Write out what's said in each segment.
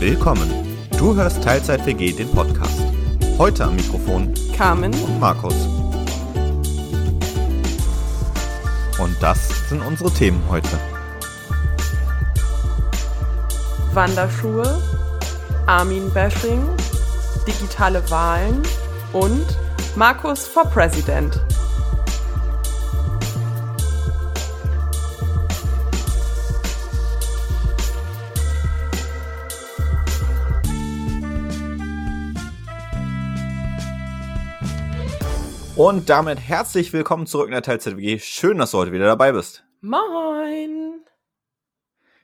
Willkommen. Du hörst Teilzeit WG den Podcast. Heute am Mikrofon Carmen und Markus. Und das sind unsere Themen heute. Wanderschuhe, Armin-Bashing, digitale Wahlen und Markus for President. Und damit herzlich willkommen zurück in der Teilzeit WG. Schön, dass du heute wieder dabei bist. Moin!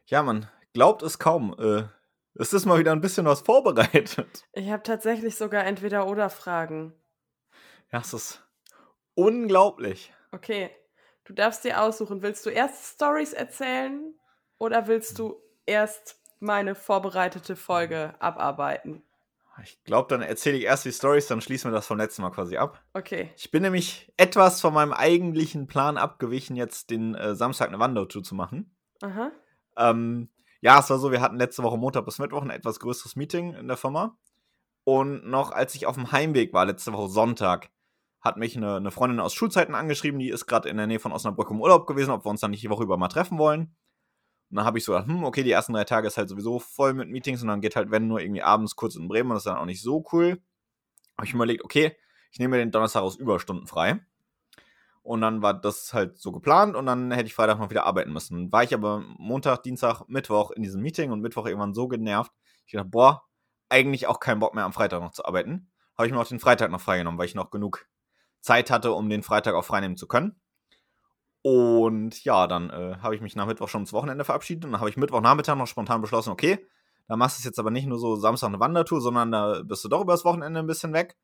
Ja, man glaubt es kaum. Äh, es ist mal wieder ein bisschen was vorbereitet. Ich habe tatsächlich sogar entweder oder Fragen. Ja, es ist unglaublich. Okay, du darfst dir aussuchen. Willst du erst Stories erzählen oder willst du erst meine vorbereitete Folge abarbeiten? Ich glaube, dann erzähle ich erst die Stories, dann schließen wir das vom letzten Mal quasi ab. Okay. Ich bin nämlich etwas von meinem eigentlichen Plan abgewichen, jetzt den äh, Samstag eine Wandertour zu machen. Aha. Ähm, ja, es war so, wir hatten letzte Woche Montag bis Mittwoch ein etwas größeres Meeting in der Firma. Und noch als ich auf dem Heimweg war, letzte Woche Sonntag, hat mich eine, eine Freundin aus Schulzeiten angeschrieben, die ist gerade in der Nähe von Osnabrück im Urlaub gewesen, ob wir uns dann nicht die Woche über mal treffen wollen. Und dann habe ich so gedacht, hm, okay, die ersten drei Tage ist halt sowieso voll mit Meetings und dann geht halt, wenn nur irgendwie abends kurz in Bremen, das ist dann auch nicht so cool. Habe ich mir überlegt, okay, ich nehme mir den Donnerstag aus Überstunden frei. Und dann war das halt so geplant und dann hätte ich Freitag noch wieder arbeiten müssen. War ich aber Montag, Dienstag, Mittwoch in diesem Meeting und Mittwoch irgendwann so genervt. Ich dachte, boah, eigentlich auch keinen Bock mehr am Freitag noch zu arbeiten. Habe ich mir auch den Freitag noch freigenommen, weil ich noch genug Zeit hatte, um den Freitag auch freinehmen zu können. Und ja, dann äh, habe ich mich nach Mittwoch schon ins Wochenende verabschiedet und dann habe ich Mittwochnachmittag noch spontan beschlossen, okay, da machst du es jetzt aber nicht nur so Samstag eine Wandertour, sondern da bist du doch übers Wochenende ein bisschen weg.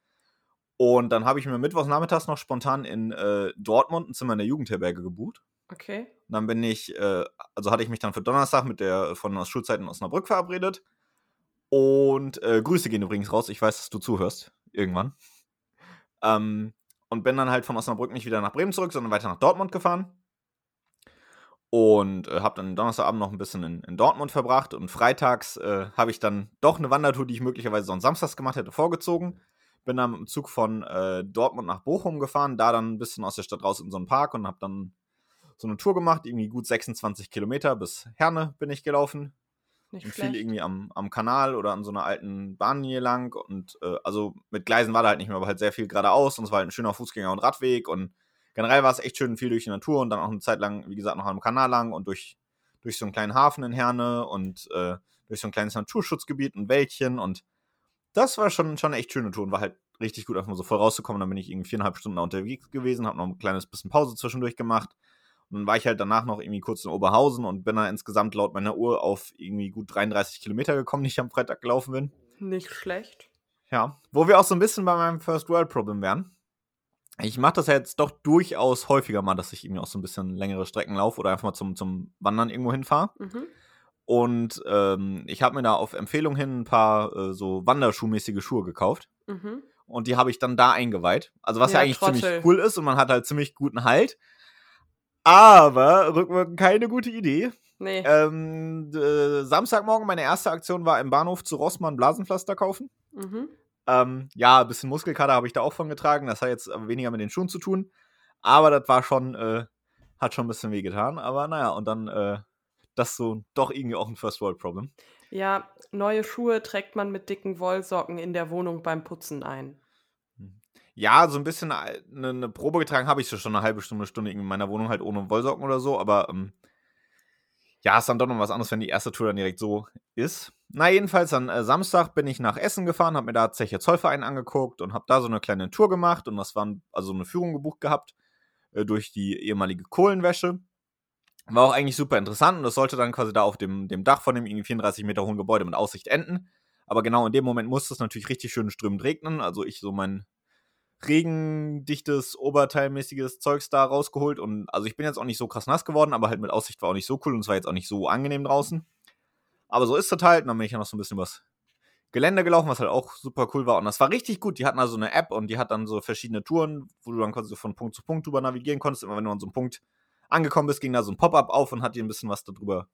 Und dann habe ich mir Mittwochnachmittags noch spontan in äh, Dortmund ein Zimmer in der Jugendherberge gebucht. Okay. Und dann bin ich, äh, also hatte ich mich dann für Donnerstag mit der von aus Schulzeiten in Osnabrück verabredet. Und äh, Grüße gehen übrigens raus. Ich weiß, dass du zuhörst. Irgendwann. Ähm, und bin dann halt von Osnabrück nicht wieder nach Bremen zurück, sondern weiter nach Dortmund gefahren. Und äh, habe dann Donnerstagabend noch ein bisschen in, in Dortmund verbracht. Und freitags äh, habe ich dann doch eine Wandertour, die ich möglicherweise sonst samstags gemacht hätte, vorgezogen. Bin dann mit dem Zug von äh, Dortmund nach Bochum gefahren, da dann ein bisschen aus der Stadt raus in so einen Park und habe dann so eine Tour gemacht, irgendwie gut 26 Kilometer bis Herne bin ich gelaufen. Nicht Und schlecht. viel irgendwie am, am Kanal oder an so einer alten Bahnlinie lang. Und äh, also mit Gleisen war da halt nicht mehr, aber halt sehr viel geradeaus. Und es war halt ein schöner Fußgänger- und Radweg. Und generell war es echt schön viel durch die Natur und dann auch eine Zeit lang, wie gesagt, noch am Kanal lang und durch, durch so einen kleinen Hafen in Herne und äh, durch so ein kleines Naturschutzgebiet und Wäldchen. Und das war schon, schon eine echt schöne Tour und war halt richtig gut, einfach mal so voll rauszukommen. Dann bin ich irgendwie viereinhalb Stunden unterwegs gewesen, habe noch ein kleines bisschen Pause zwischendurch gemacht. Und dann war ich halt danach noch irgendwie kurz in Oberhausen und bin dann insgesamt laut meiner Uhr auf irgendwie gut 33 Kilometer gekommen, die ich am Freitag gelaufen bin. Nicht schlecht. Ja, wo wir auch so ein bisschen bei meinem First World Problem wären. Ich mache das ja jetzt doch durchaus häufiger mal, dass ich irgendwie auch so ein bisschen längere Strecken laufe oder einfach mal zum, zum Wandern irgendwo hinfahre. Mhm. Und ähm, ich habe mir da auf Empfehlung hin ein paar äh, so Wanderschuhmäßige Schuhe gekauft. Mhm. Und die habe ich dann da eingeweiht. Also was ja, Ja, eigentlich Trottel. ziemlich cool ist und man hat halt ziemlich guten Halt. Aber rückwirkend keine gute Idee. Nee. Ähm, äh, Samstagmorgen, meine erste Aktion war im Bahnhof zu Rossmann Blasenpflaster kaufen. Mhm. Ähm, ja, ein bisschen Muskelkater habe ich da auch von getragen. Das hat jetzt weniger mit den Schuhen zu tun. Aber das war schon, äh, hat schon ein bisschen wehgetan. Aber naja, und dann äh, das so doch irgendwie auch ein First World Problem. Ja, neue Schuhe trägt man mit dicken Wollsocken in der Wohnung beim Putzen ein. Ja, so ein bisschen eine, eine Probe getragen habe ich schon eine halbe Stunde, Stunde in meiner Wohnung halt ohne Wollsocken oder so. Aber ähm, ja, ist dann doch noch was anderes, wenn die erste Tour dann direkt so ist. Na, jedenfalls an äh, Samstag bin ich nach Essen gefahren, habe mir da Zeche Zollverein angeguckt und habe da so eine kleine Tour gemacht und das war also eine Führung gebucht gehabt äh, durch die ehemalige Kohlenwäsche. War auch eigentlich super interessant und das sollte dann quasi da auf dem, dem Dach von dem irgendwie 34 Meter hohen Gebäude mit Aussicht enden. Aber genau in dem Moment musste es natürlich richtig schön strömend regnen. Also ich so mein regendichtes, oberteilmäßiges Zeugs da rausgeholt. Und also ich bin jetzt auch nicht so krass nass geworden, aber halt mit Aussicht war auch nicht so cool und es war jetzt auch nicht so angenehm draußen. Aber so ist das halt. Und dann bin ich ja noch so ein bisschen was Gelände gelaufen, was halt auch super cool war. Und das war richtig gut. Die hatten also eine App und die hat dann so verschiedene Touren, wo du dann quasi von Punkt zu Punkt drüber navigieren konntest. Immer wenn du an so einem Punkt angekommen bist, ging da so ein Pop-up auf und hat dir ein bisschen was darüber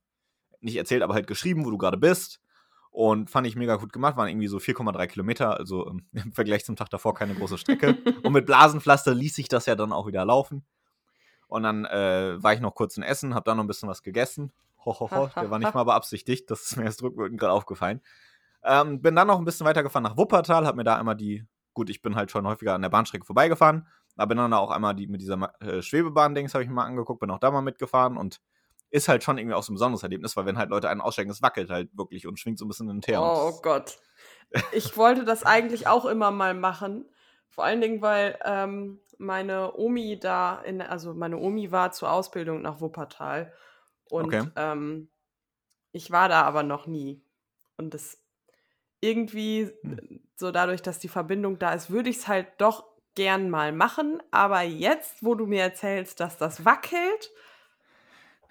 nicht erzählt, aber halt geschrieben, wo du gerade bist. Und fand ich mega gut gemacht, waren irgendwie so 4,3 Kilometer, also ähm, im Vergleich zum Tag davor keine große Strecke. und mit Blasenpflaster ließ sich das ja dann auch wieder laufen. Und dann äh, war ich noch kurz in Essen, habe dann noch ein bisschen was gegessen. Hohoho, ho, ho, der war nicht mal beabsichtigt, das ist mir erst rückwirkend gerade aufgefallen. Ähm, bin dann noch ein bisschen weitergefahren nach Wuppertal, habe mir da einmal die, gut, ich bin halt schon häufiger an der Bahnstrecke vorbeigefahren, aber bin dann auch einmal die mit dieser äh, Schwebebahn-Dings habe ich mir mal angeguckt, bin auch da mal mitgefahren und ist halt schon irgendwie auch so ein besonderes Erlebnis, weil wenn halt Leute einen aussteigen, es wackelt halt wirklich und schwingt so ein bisschen in den Teer. Oh, oh Gott. Ich wollte das eigentlich auch immer mal machen. Vor allen Dingen, weil ähm, meine Omi da, in, also meine Omi war zur Ausbildung nach Wuppertal. Und okay. ähm, ich war da aber noch nie. Und das irgendwie, hm. so dadurch, dass die Verbindung da ist, würde ich es halt doch gern mal machen. Aber jetzt, wo du mir erzählst, dass das wackelt.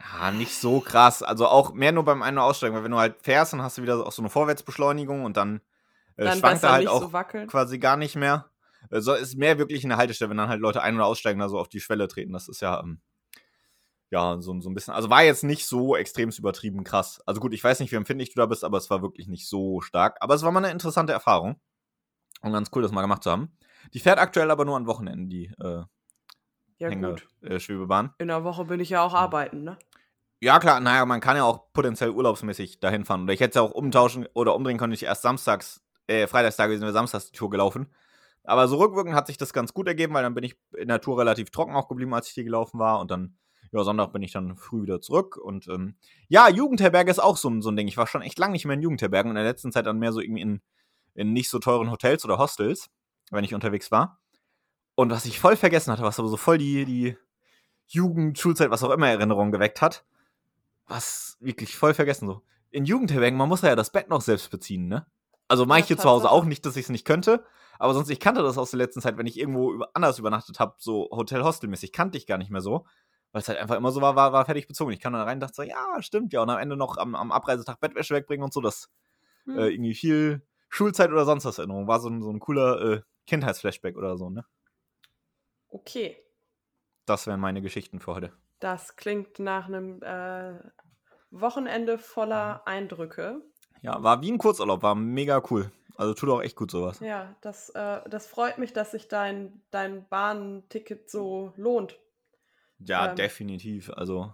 Ja, nicht so krass. Also auch mehr nur beim Ein- und Aussteigen, weil wenn du halt fährst, dann hast du wieder auch so eine Vorwärtsbeschleunigung und dann, äh, dann schwankt er halt auch so quasi gar nicht mehr. Also ist mehr wirklich eine Haltestelle, wenn dann halt Leute ein- oder aussteigen, da so auf die Schwelle treten. Das ist ja, ähm, ja, so, so ein bisschen. Also war jetzt nicht so extremst übertrieben krass. Also gut, ich weiß nicht, wie empfindlich du da bist, aber es war wirklich nicht so stark. Aber es war mal eine interessante Erfahrung. Und ganz cool, das mal gemacht zu haben. Die fährt aktuell aber nur an Wochenenden, die äh, ja, Hänge, äh, Schwebebahn. In der Woche bin ich ja auch arbeiten, ne? Ja, klar, naja, man kann ja auch potenziell urlaubsmäßig dahin fahren. Oder ich hätte es ja auch umtauschen oder umdrehen können, ich erst samstags, äh, Freitagstag sind wir samstags die Tour gelaufen. Aber so rückwirkend hat sich das ganz gut ergeben, weil dann bin ich in der Tour relativ trocken auch geblieben, als ich hier gelaufen war. Und dann ja, Sonntag bin ich dann früh wieder zurück. Und ähm, ja, Jugendherberge ist auch so, ein, so ein Ding. Ich war schon echt lange nicht mehr in Jugendherbergen. In der letzten Zeit dann mehr so irgendwie in, in nicht so teuren Hotels oder Hostels, wenn ich unterwegs war. Und was ich voll vergessen hatte, was aber so voll die, die Jugend, Schulzeit, was auch immer Erinnerungen geweckt hat, was wirklich voll vergessen so. In Jugendherbergen, man muss ja das Bett noch selbst beziehen, ne? Also mache ich hier zu Hause auch nicht, dass ich es nicht könnte. Aber sonst, ich kannte das aus der letzten Zeit, wenn ich irgendwo anders übernachtet habe, so Hotel-Hostel-mäßig, kannte ich gar nicht mehr so weil es halt einfach immer so war, war, war fertig bezogen. Ich kam dann rein und dachte so, ja, stimmt, ja. Und am Ende noch am, am Abreisetag Bettwäsche wegbringen und so, das hm. äh, irgendwie viel Schulzeit oder sonst was Erinnerung. War so ein, so ein cooler äh, Kindheitsflashback oder so, ne? Okay. Das wären meine Geschichten für heute. Das klingt nach einem äh, Wochenende voller Eindrücke. Ja, war wie ein Kurzurlaub, war mega cool. Also tut auch echt gut sowas. Ja, das, äh, das freut mich, dass sich dein, dein Bahnticket so lohnt. Ja, ähm, definitiv. Also.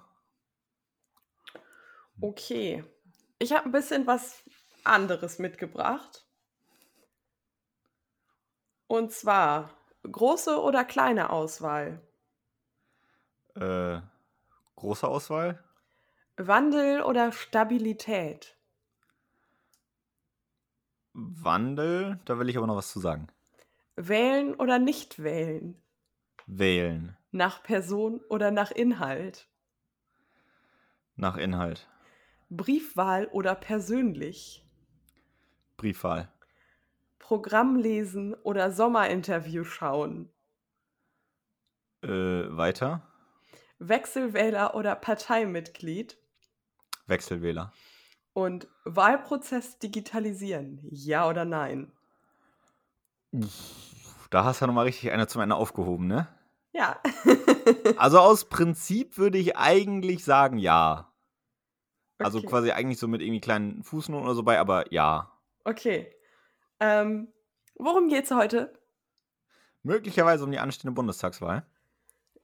Okay. Ich habe ein bisschen was anderes mitgebracht. Und zwar große oder kleine Auswahl? Äh, große Auswahl? Wandel oder Stabilität? Wandel, da will ich aber noch was zu sagen. Wählen oder nicht wählen? Wählen. Nach Person oder nach Inhalt? Nach Inhalt. Briefwahl oder persönlich? Briefwahl. Programm lesen oder Sommerinterview schauen? Äh, weiter. Wechselwähler oder Parteimitglied? Wechselwähler. Und Wahlprozess digitalisieren, ja oder nein? Da hast du ja nochmal richtig eine zum Ende aufgehoben, ne? Ja. also aus Prinzip würde ich eigentlich sagen, ja. Also okay. quasi eigentlich so mit irgendwie kleinen Fußnoten oder so bei, aber ja. Okay. Ähm, worum geht's heute? Möglicherweise um die anstehende Bundestagswahl.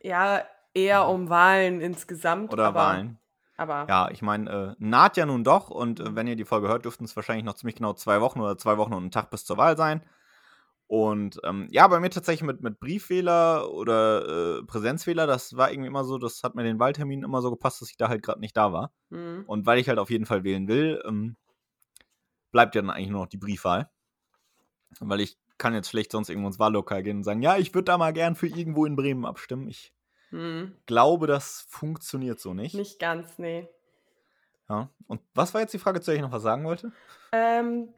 Ja, eher um Wahlen insgesamt. Oder aber, Wahlen. Aber ja, ich meine, äh, naht ja nun doch und äh, wenn ihr die Folge hört, dürften es wahrscheinlich noch ziemlich genau zwei Wochen oder zwei Wochen und einen Tag bis zur Wahl sein. Und ähm, ja, bei mir tatsächlich mit, mit Brieffehler oder äh, Präsenzfehler, das war irgendwie immer so, das hat mir den Wahltermin immer so gepasst, dass ich da halt gerade nicht da war. Mhm. Und weil ich halt auf jeden Fall wählen will, ähm, bleibt ja dann eigentlich nur noch die Briefwahl. Weil ich kann jetzt schlecht sonst irgendwo ins Wahllokal gehen und sagen, ja, ich würde da mal gern für irgendwo in Bremen abstimmen. Ich mhm. glaube, das funktioniert so nicht. Nicht ganz, nee. Ja. Und was war jetzt die Frage, zu der ich noch was sagen wollte? Ähm,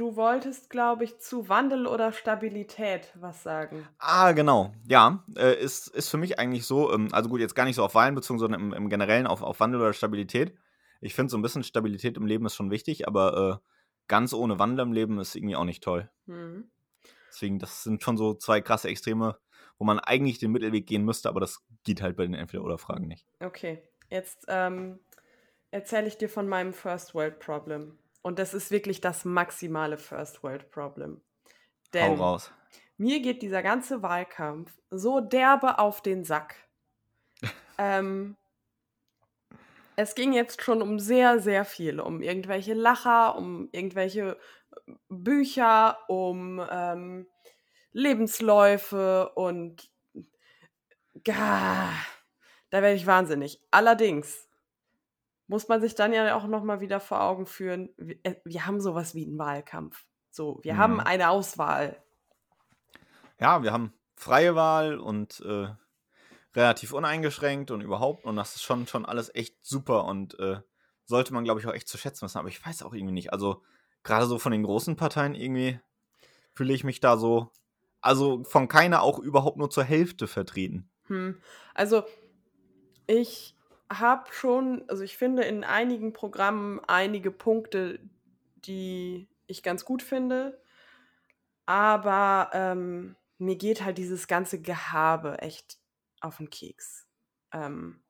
Du wolltest, glaube ich, zu Wandel oder Stabilität was sagen. Ah, genau. Ja, äh, ist, ist für mich eigentlich so, ähm, also gut, jetzt gar nicht so auf Wahlen bezogen, sondern im, im Generellen auf, auf Wandel oder Stabilität. Ich finde, so ein bisschen Stabilität im Leben ist schon wichtig, aber äh, ganz ohne Wandel im Leben ist irgendwie auch nicht toll. Mhm. Deswegen, das sind schon so zwei krasse Extreme, wo man eigentlich den Mittelweg gehen müsste, aber das geht halt bei den Entweder-Oder-Fragen nicht. Okay, jetzt ähm, erzähle ich dir von meinem First World Problem. Und das ist wirklich das maximale First World Problem. Hau Denn raus. mir geht dieser ganze Wahlkampf so derbe auf den Sack. ähm, es ging jetzt schon um sehr, sehr viel. Um irgendwelche Lacher, um irgendwelche Bücher, um ähm, Lebensläufe und Gah, da werde ich wahnsinnig. Allerdings muss man sich dann ja auch noch mal wieder vor Augen führen, wir, äh, wir haben sowas wie einen Wahlkampf. So, wir haben Mhm. eine Auswahl. Ja, wir haben freie Wahl und äh, relativ uneingeschränkt und überhaupt. Und das ist schon, schon alles echt super und äh, sollte man, glaube ich, auch echt zu schätzen wissen. Aber ich weiß auch irgendwie nicht. Also, gerade so von den großen Parteien irgendwie fühle ich mich da so, also von keiner auch überhaupt nur zur Hälfte vertreten. Hm. Also, ich habe schon, also ich finde in einigen Programmen einige Punkte, die ich ganz gut finde. Aber ähm, mir geht halt dieses ganze Gehabe echt auf den Keks. Ähm,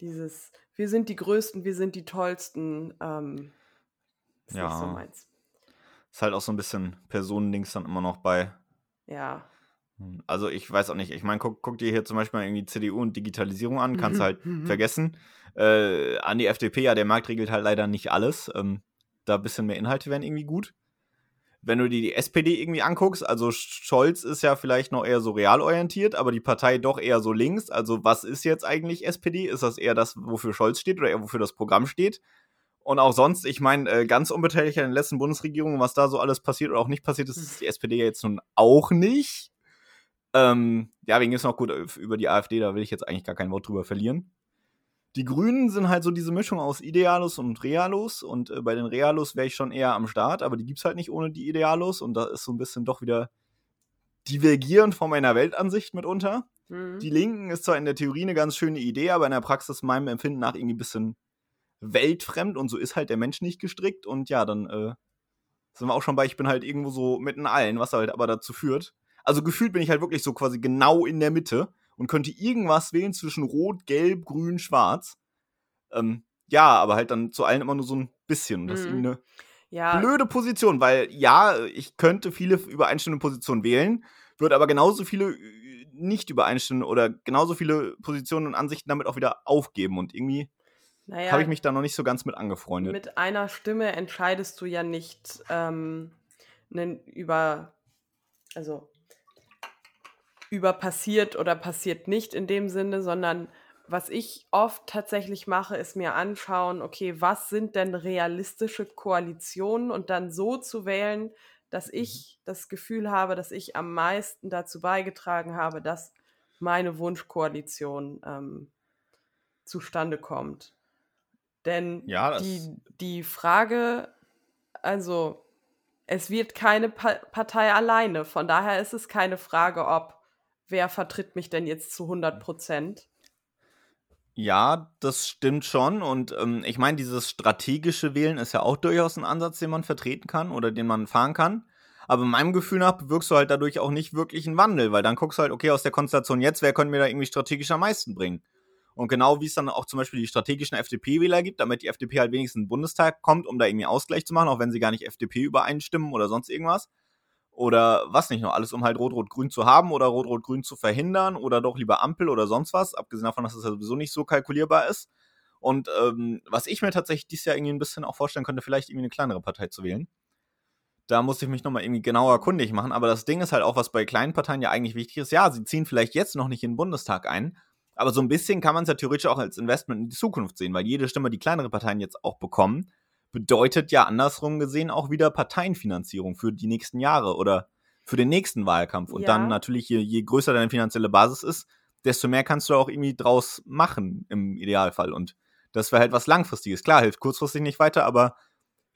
dieses, wir sind die Größten, wir sind die Tollsten, ähm, ist nicht so Ja. meins. Ist halt auch so ein bisschen Personendings dann immer noch bei. Ja. Hm, Also ich weiß auch nicht. Ich meine, guck, guck dir hier zum Beispiel mal irgendwie CDU und Digitalisierung an, kannst Mhm, halt mhm. vergessen. Äh, an die FDP, ja, der Markt regelt halt leider nicht alles. Ähm, da ein bisschen mehr Inhalte wären irgendwie gut. Wenn du dir die SPD irgendwie anguckst, also Scholz ist ja vielleicht noch eher so realorientiert, aber die Partei doch eher so links. Also was ist jetzt eigentlich SPD? Ist das eher das, wofür Scholz steht oder eher wofür das Programm steht? Und auch sonst, ich meine, äh, ganz unbeteiligt an den letzten Bundesregierungen, was da so alles passiert oder auch nicht passiert ist, ist die SPD ja jetzt nun auch nicht. Ähm, ja, wegen ist noch gut äh, über die AfD, da will ich jetzt eigentlich gar kein Wort drüber verlieren. Die Grünen sind halt so diese Mischung aus Idealos und Realos und äh, bei den Realos wäre ich schon eher am Start, aber die gibt's halt nicht ohne die Idealos und da ist so ein bisschen doch wieder divergierend von meiner Weltansicht mitunter. Mhm. Die Linken ist zwar in der Theorie eine ganz schöne Idee, aber in der Praxis meinem Empfinden nach irgendwie ein bisschen weltfremd und so ist halt der Mensch nicht gestrickt und ja, dann äh, sind wir auch schon bei, ich bin halt irgendwo so mitten allen, was halt aber dazu führt. Also gefühlt bin ich halt wirklich so quasi genau in der Mitte und könnte irgendwas wählen zwischen Rot, Gelb, Grün, Schwarz. Ähm, ja, aber halt dann zu allen immer nur so ein bisschen. Das ist Mhm. irgendwie eine Ja, blöde Position, weil ja, ich könnte viele übereinstimmende Positionen wählen, würde aber genauso viele äh, nicht übereinstimmende oder genauso viele Positionen und Ansichten damit auch wieder aufgeben. Und irgendwie naja, habe ich mich da noch nicht so ganz mit angefreundet. mit einer Stimme entscheidest du ja nicht ähm, über, also über passiert oder passiert nicht in dem Sinne, sondern was ich oft tatsächlich mache, ist mir anschauen, okay, was sind denn realistische Koalitionen und dann so zu wählen, dass ich das Gefühl habe, dass ich am meisten dazu beigetragen habe, dass meine Wunschkoalition ähm, zustande kommt. Denn Ja, die, die Frage, also es wird keine pa Partei alleine. Von daher ist es keine Frage, ob wer vertritt mich denn jetzt zu 100 Prozent. Ja, das stimmt schon. Und ähm, ich meine, dieses strategische Wählen ist ja auch durchaus ein Ansatz, den man vertreten kann oder den man fahren kann. Aber meinem Gefühl nach bewirkst du halt dadurch auch nicht wirklich einen Wandel, weil dann guckst du halt, okay, aus der Konstellation jetzt, wer könnte mir da irgendwie strategisch am meisten bringen? Und genau wie es dann auch zum Beispiel die strategischen FDP-Wähler gibt, damit die FDP halt wenigstens in den Bundestag kommt, um da irgendwie Ausgleich zu machen, auch wenn sie gar nicht FDP übereinstimmen oder sonst irgendwas. Oder was nicht noch, alles um halt Rot-Rot-Grün zu haben oder Rot-Rot-Grün zu verhindern oder doch lieber Ampel oder sonst was, abgesehen davon, dass es ja sowieso nicht so kalkulierbar ist. Und ähm, was ich mir tatsächlich dieses Jahr irgendwie ein bisschen auch vorstellen könnte, vielleicht irgendwie eine kleinere Partei zu wählen. Da muss ich mich nochmal irgendwie genauer kundig machen. Aber das Ding ist halt auch, was bei kleinen Parteien ja eigentlich wichtig ist. Ja, sie ziehen vielleicht jetzt noch nicht in den Bundestag ein. Aber so ein bisschen kann man es ja theoretisch auch als Investment in die Zukunft sehen, weil jede Stimme, die kleinere Parteien jetzt auch bekommen, bedeutet ja andersrum gesehen auch wieder Parteienfinanzierung für die nächsten Jahre oder für den nächsten Wahlkampf. Und Ja. dann natürlich, je, je größer deine finanzielle Basis ist, desto mehr kannst du auch irgendwie draus machen im Idealfall. Und das wäre halt was Langfristiges. Klar, hilft kurzfristig nicht weiter, aber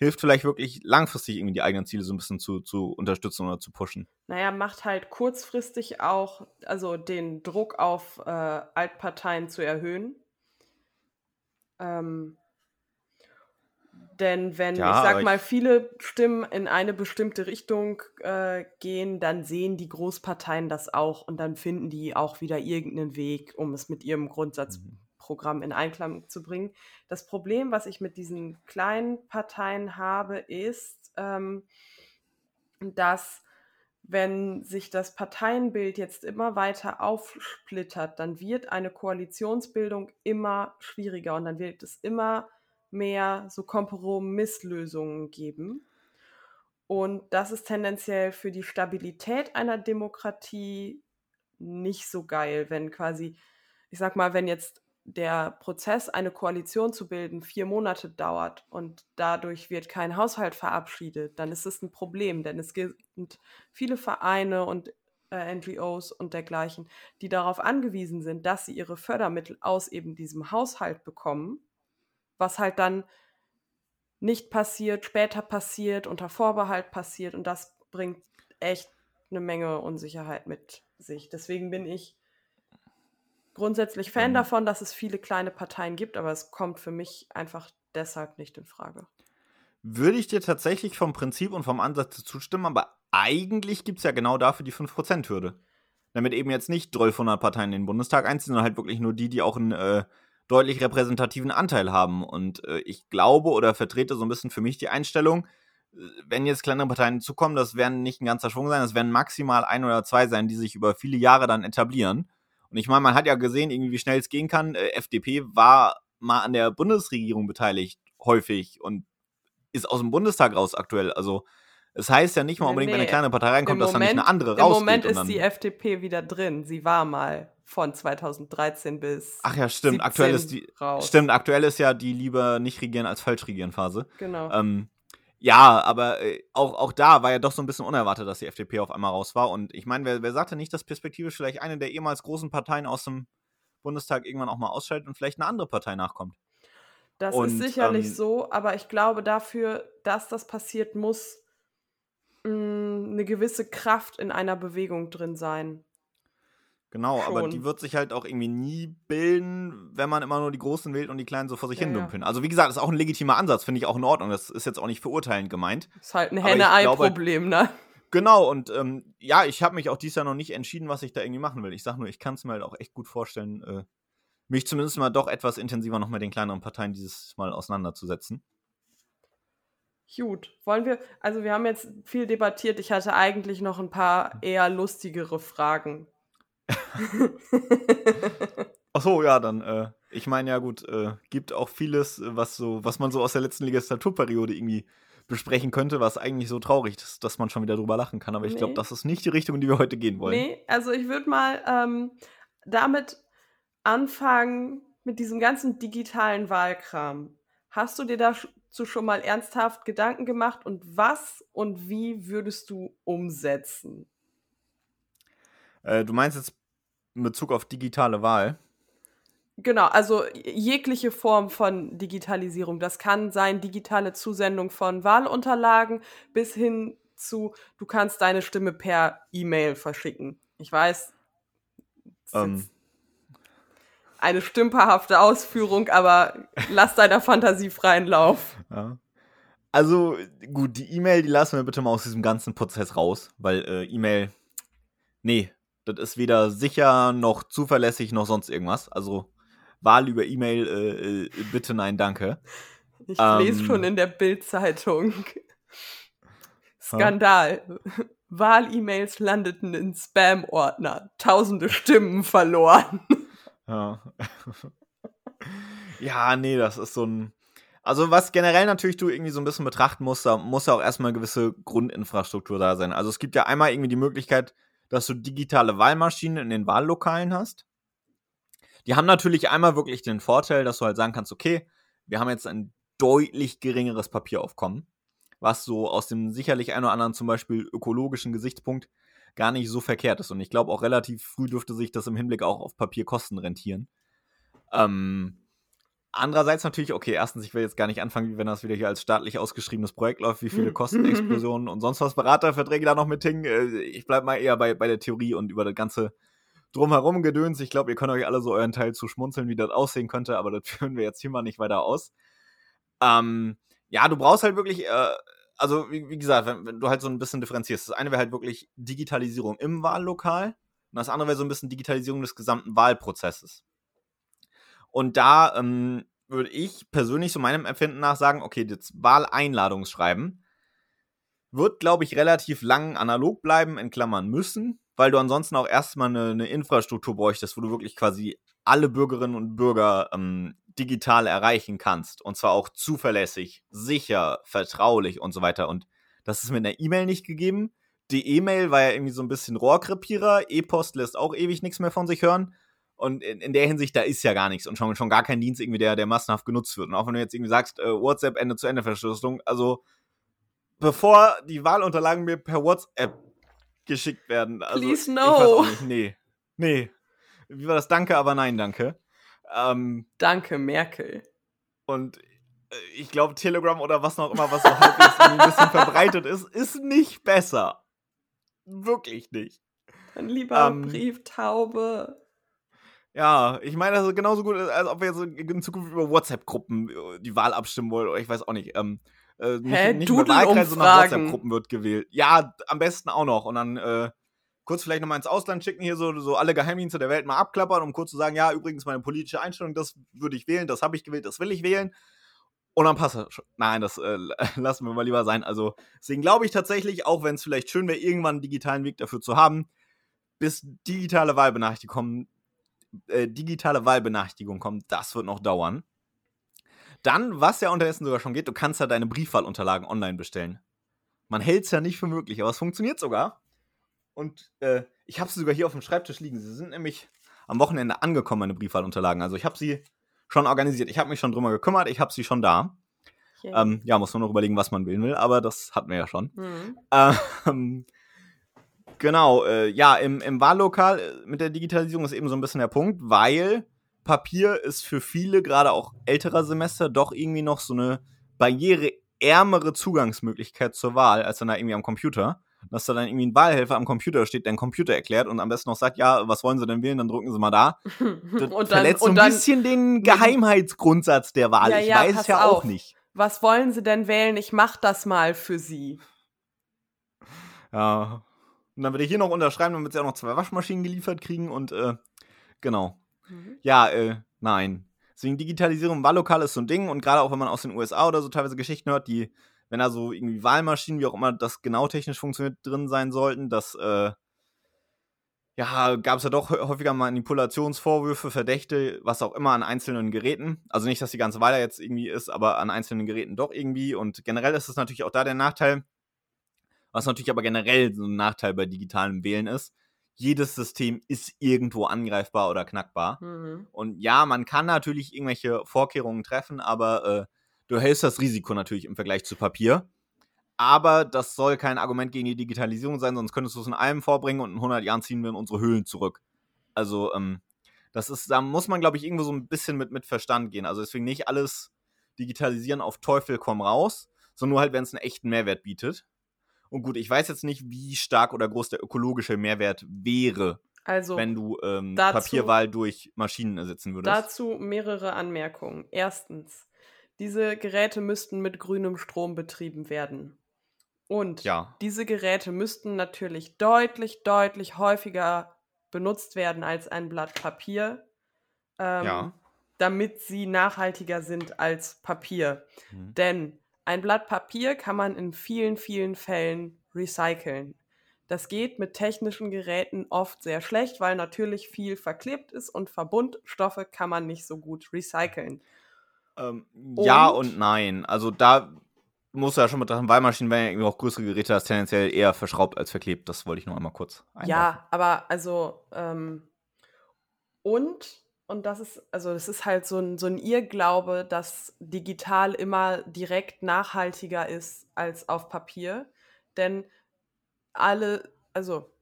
hilft vielleicht wirklich langfristig irgendwie die eigenen Ziele so ein bisschen zu, zu unterstützen oder zu pushen. Naja, macht halt kurzfristig auch, also den Druck auf äh, Altparteien zu erhöhen. Ähm, denn wenn, Ja, ich sag ich- mal, viele Stimmen in eine bestimmte Richtung äh, gehen, dann sehen die Großparteien das auch und dann finden die auch wieder irgendeinen Weg, um es mit ihrem Grundsatz Mhm. Wahlprogramm in Einklang zu bringen. Das Problem, was ich mit diesen kleinen Parteien habe, ist, ähm, dass wenn sich das Parteienbild jetzt immer weiter aufsplittert, dann wird eine Koalitionsbildung immer schwieriger und dann wird es immer mehr so Kompromisslösungen geben. Und das ist tendenziell für die Stabilität einer Demokratie nicht so geil, wenn quasi, ich sag mal, wenn jetzt der Prozess, eine Koalition zu bilden, vier Monate dauert und dadurch wird kein Haushalt verabschiedet, dann ist es ein Problem, denn es gibt viele Vereine und äh, NGOs und dergleichen, die darauf angewiesen sind, dass sie ihre Fördermittel aus eben diesem Haushalt bekommen, was halt dann nicht passiert, später passiert, unter Vorbehalt passiert und das bringt echt eine Menge Unsicherheit mit sich. Deswegen bin ich grundsätzlich Fan mhm. davon, dass es viele kleine Parteien gibt, aber es kommt für mich einfach deshalb nicht in Frage. Würde ich dir tatsächlich vom Prinzip und vom Ansatz zustimmen, aber eigentlich gibt es ja genau dafür die 5%-Hürde. Damit eben jetzt nicht 1200 Parteien in den Bundestag einziehen, sondern halt wirklich nur die, die auch einen äh, deutlich repräsentativen Anteil haben. Und äh, ich glaube oder vertrete so ein bisschen für mich die Einstellung, äh, wenn jetzt kleinere Parteien zukommen, das werden nicht ein ganzer Schwung sein, das werden maximal ein oder zwei sein, die sich über viele Jahre dann etablieren. Und ich meine, man hat ja gesehen, irgendwie, wie schnell es gehen kann. Äh, FDP war mal an der Bundesregierung beteiligt, häufig, und ist aus dem Bundestag raus aktuell. Also, es heißt ja nicht mal unbedingt, nee, wenn eine kleine Partei reinkommt, dass Moment, dann nicht eine andere rausgeht. Im Moment ist die FDP wieder drin. Sie war mal von 2013 bis. Ach ja, stimmt. Aktuell ist die. Raus. Stimmt, aktuell ist ja die lieber nicht regieren als falsch regieren Phase. Genau. Ähm, ja, aber äh, auch, auch da war ja doch so ein bisschen unerwartet, dass die FDP auf einmal raus war. Und ich meine, wer, wer sagte nicht, dass perspektivisch vielleicht eine der ehemals großen Parteien aus dem Bundestag irgendwann auch mal ausschaltet und vielleicht eine andere Partei nachkommt? Das und, ist sicherlich ähm, so, aber ich glaube, dafür, dass das passiert, muss mh, mm, eine gewisse Kraft in einer Bewegung drin sein. Genau, Schon. aber die wird sich halt auch irgendwie nie bilden, wenn man immer nur die Großen wählt und die Kleinen so vor sich ja, hin dümpeln. Ja. Also wie gesagt, das ist auch ein legitimer Ansatz, finde ich auch in Ordnung. Das ist jetzt auch nicht verurteilend gemeint. Ist halt ein Henne-Ei-Problem, ne? Genau, und ähm, ja, ich habe mich auch dieses Jahr noch nicht entschieden, was ich da irgendwie machen will. Ich sage nur, ich kann es mir halt auch echt gut vorstellen, äh, mich zumindest mal doch etwas intensiver noch mit den kleineren Parteien dieses Mal auseinanderzusetzen. Gut, wollen wir, also wir haben jetzt viel debattiert. Ich hatte eigentlich noch ein paar eher lustigere Fragen Ach so, ja, dann, äh, ich meine ja gut, äh, gibt auch vieles, was so, was man so aus der letzten Legislaturperiode irgendwie besprechen könnte, was eigentlich so traurig ist, dass man schon wieder drüber lachen kann. Aber ich nee. glaube, das ist nicht die Richtung, in die wir heute gehen wollen. Nee, also ich würde mal ähm, damit anfangen, mit diesem ganzen digitalen Wahlkram. Hast du dir dazu schon mal ernsthaft Gedanken gemacht und was und wie würdest du umsetzen? Äh, du meinst jetzt in Bezug auf digitale Wahl? Genau, also jegliche Form von Digitalisierung. Das kann sein digitale Zusendung von Wahlunterlagen bis hin zu, du kannst deine Stimme per E-Mail verschicken. Ich weiß, ähm. eine stümperhafte Ausführung, aber lass deiner Fantasie freien Lauf. Ja. Also gut, die E-Mail, die lassen wir bitte mal aus diesem ganzen Prozess raus, weil äh, E-Mail, nee, das ist weder sicher noch zuverlässig noch sonst irgendwas. Also Wahl über E-Mail, äh, äh, bitte nein, danke. Ich ähm, lese schon in der Bildzeitung. Skandal. Huh? Wahl-E-Mails landeten in Spam-Ordner. Tausende Stimmen verloren. Ja. ja, nee, das ist so ein. Also, was generell natürlich du irgendwie so ein bisschen betrachten musst, da muss ja auch erstmal eine gewisse Grundinfrastruktur da sein. Also, es gibt ja einmal irgendwie die Möglichkeit, dass du digitale Wahlmaschinen in den Wahllokalen hast. Die haben natürlich einmal wirklich den Vorteil, dass du halt sagen kannst, okay, wir haben jetzt ein deutlich geringeres Papieraufkommen, was so aus dem sicherlich ein oder anderen zum Beispiel ökologischen Gesichtspunkt gar nicht so verkehrt ist. Und ich glaube auch relativ früh dürfte sich das im Hinblick auch auf Papierkosten rentieren. Ähm, Andererseits natürlich, okay, erstens, ich will jetzt gar nicht anfangen, wenn das wieder hier als staatlich ausgeschriebenes Projekt läuft, wie viele hm. Kostenexplosionen und sonst was Beraterverträge da noch mit hingen. Äh, ich bleib mal eher bei, bei der Theorie und über das ganze drumherum Gedöns. Ich glaube, ihr könnt euch alle so euren Teil zu schmunzeln, wie das aussehen könnte, aber das führen wir jetzt hier mal nicht weiter aus. Ähm, ja, du brauchst halt wirklich, äh, also wie, wie, gesagt, wenn, wenn, du halt so ein bisschen differenzierst. Das eine wäre halt wirklich Digitalisierung im Wahllokal und das andere wäre so ein bisschen Digitalisierung des gesamten Wahlprozesses. Und da ähm, würde ich persönlich so meinem Empfinden nach sagen, okay, das Wahleinladungsschreiben wird, glaube ich, relativ lang analog bleiben, in Klammern müssen, weil du ansonsten auch erstmal eine, eine Infrastruktur bräuchtest, wo du wirklich quasi alle Bürgerinnen und Bürger ähm, digital erreichen kannst. Und zwar auch zuverlässig, sicher, vertraulich und so weiter. Und das ist mit einer E-Mail nicht gegeben. Die E-Mail war ja irgendwie so ein bisschen Rohrkrepierer. E-Post lässt auch ewig nichts mehr von sich hören. Und in, in, der Hinsicht, da ist ja gar nichts und schon, schon gar kein Dienst irgendwie, der, der massenhaft genutzt wird. Und auch wenn du jetzt irgendwie sagst, äh, WhatsApp Ende-zu-Ende-Verschlüsselung, also bevor die Wahlunterlagen mir per WhatsApp geschickt werden. Also, Please no. Nee. Nee. Wie war das? Danke, aber nein, danke. Ähm, danke, Merkel. Und äh, ich glaube, Telegram oder was noch immer, was so halbwegs ein bisschen verbreitet ist, ist nicht besser. Wirklich nicht. Dann lieber ähm, Brieftaube. Ja, ich meine, das ist genauso gut, als ob wir jetzt in Zukunft über WhatsApp-Gruppen äh, die Wahl abstimmen wollen, oder ich weiß auch nicht. Ähm, äh, nicht, Hä? nicht über Wahlkreise, sondern WhatsApp-Gruppen wird gewählt. Ja, am besten auch noch. Und dann äh, kurz vielleicht nochmal ins Ausland schicken, hier so, so alle Geheimdienste der Welt mal abklappern, um kurz zu sagen, ja, übrigens meine politische Einstellung, das würde ich wählen, das habe ich gewählt, das will ich wählen. Und dann passt das schon. Nein, das äh, lassen wir mal lieber sein. Also, deswegen glaube ich tatsächlich, auch wenn es vielleicht schön wäre, irgendwann einen digitalen Weg dafür zu haben, bis digitale Wahlbenachrichtigung kommen, äh, digitale Wahlbenachrichtigung kommt, das wird noch dauern. Dann, was ja unterdessen sogar schon geht, du kannst ja deine Briefwahlunterlagen online bestellen. Man hält es ja nicht für möglich, aber es funktioniert sogar. Und äh, ich habe sie sogar hier auf dem Schreibtisch liegen. Sie sind nämlich am Wochenende angekommen, meine Briefwahlunterlagen. Also ich habe sie schon organisiert. Ich habe mich schon drüber gekümmert. Ich habe sie schon da. Okay. Ähm, ja, muss man noch überlegen, was man wählen will, aber das hatten wir ja schon. Mhm. Ähm, genau, äh, ja, im, im Wahllokal äh, mit der Digitalisierung ist eben so ein bisschen der Punkt, weil Papier ist für viele, gerade auch älterer Semester, doch irgendwie noch so eine barriereärmere Zugangsmöglichkeit zur Wahl, als dann da irgendwie am Computer. Dass da dann irgendwie ein Wahlhelfer am Computer steht, der einen Computer erklärt und am besten noch sagt, ja, was wollen Sie denn wählen, dann drücken Sie mal da. Das und verletzt dann, so ein bisschen den Geheimheitsgrundsatz der Wahl. Ja, ich ja, weiß es ja auf. auch nicht. Was wollen Sie denn wählen? Ich mach das mal für Sie. Ja. Und dann würde ich hier noch unterschreiben, damit sie auch noch zwei Waschmaschinen geliefert kriegen und äh, genau. Mhm. Ja, äh, nein. Deswegen Digitalisierung im Wahllokal ist so ein Ding und gerade auch wenn man aus den USA oder so teilweise Geschichten hört, die, wenn da so irgendwie Wahlmaschinen, wie auch immer das genau technisch funktioniert, drin sein sollten, dass, äh, ja, gab es ja doch häufiger Manipulationsvorwürfe, Verdächte, was auch immer an einzelnen Geräten. Also nicht, dass die ganze Wahl jetzt irgendwie ist, aber an einzelnen Geräten doch irgendwie. Und generell ist es natürlich auch da der Nachteil, was natürlich aber generell so ein Nachteil bei digitalem Wählen ist, jedes System ist irgendwo angreifbar oder knackbar. Mhm. Und ja, man kann natürlich irgendwelche Vorkehrungen treffen, aber äh, du hältst das Risiko natürlich im Vergleich zu Papier. Aber das soll kein Argument gegen die Digitalisierung sein, sonst könntest du es in einem vorbringen und in 100 Jahren ziehen wir in unsere Höhlen zurück. Also, ähm, das ist, da muss man, glaube ich, irgendwo so ein bisschen mit, mit Verstand gehen. Also deswegen nicht alles digitalisieren auf Teufel komm raus, sondern nur halt, wenn es einen echten Mehrwert bietet. Und gut, ich weiß jetzt nicht, wie stark oder groß der ökologische Mehrwert wäre, also, wenn du ähm, dazu, Papierwahl durch Maschinen ersetzen würdest. Dazu mehrere Anmerkungen. Erstens, diese Geräte müssten mit grünem Strom betrieben werden. Und ja. diese Geräte müssten natürlich deutlich, deutlich häufiger benutzt werden als ein Blatt Papier, ähm, ja. damit sie nachhaltiger sind als Papier. Mhm. Denn ein Blatt Papier kann man in vielen, vielen Fällen recyceln. Das geht mit technischen Geräten oft sehr schlecht, weil natürlich viel verklebt ist und Verbundstoffe kann man nicht so gut recyceln. Ähm, und ja und nein. Also da muss ja schon mit dran, Wahlmaschinen werden ja irgendwie auch größere Geräte, das tendenziell eher verschraubt als verklebt. Das wollte ich noch einmal kurz einwerfen. Ja, aber also ähm, und und das ist, also das ist halt so ein, so ein Irrglaube, dass digital immer direkt nachhaltiger ist als auf Papier. Denn alle, also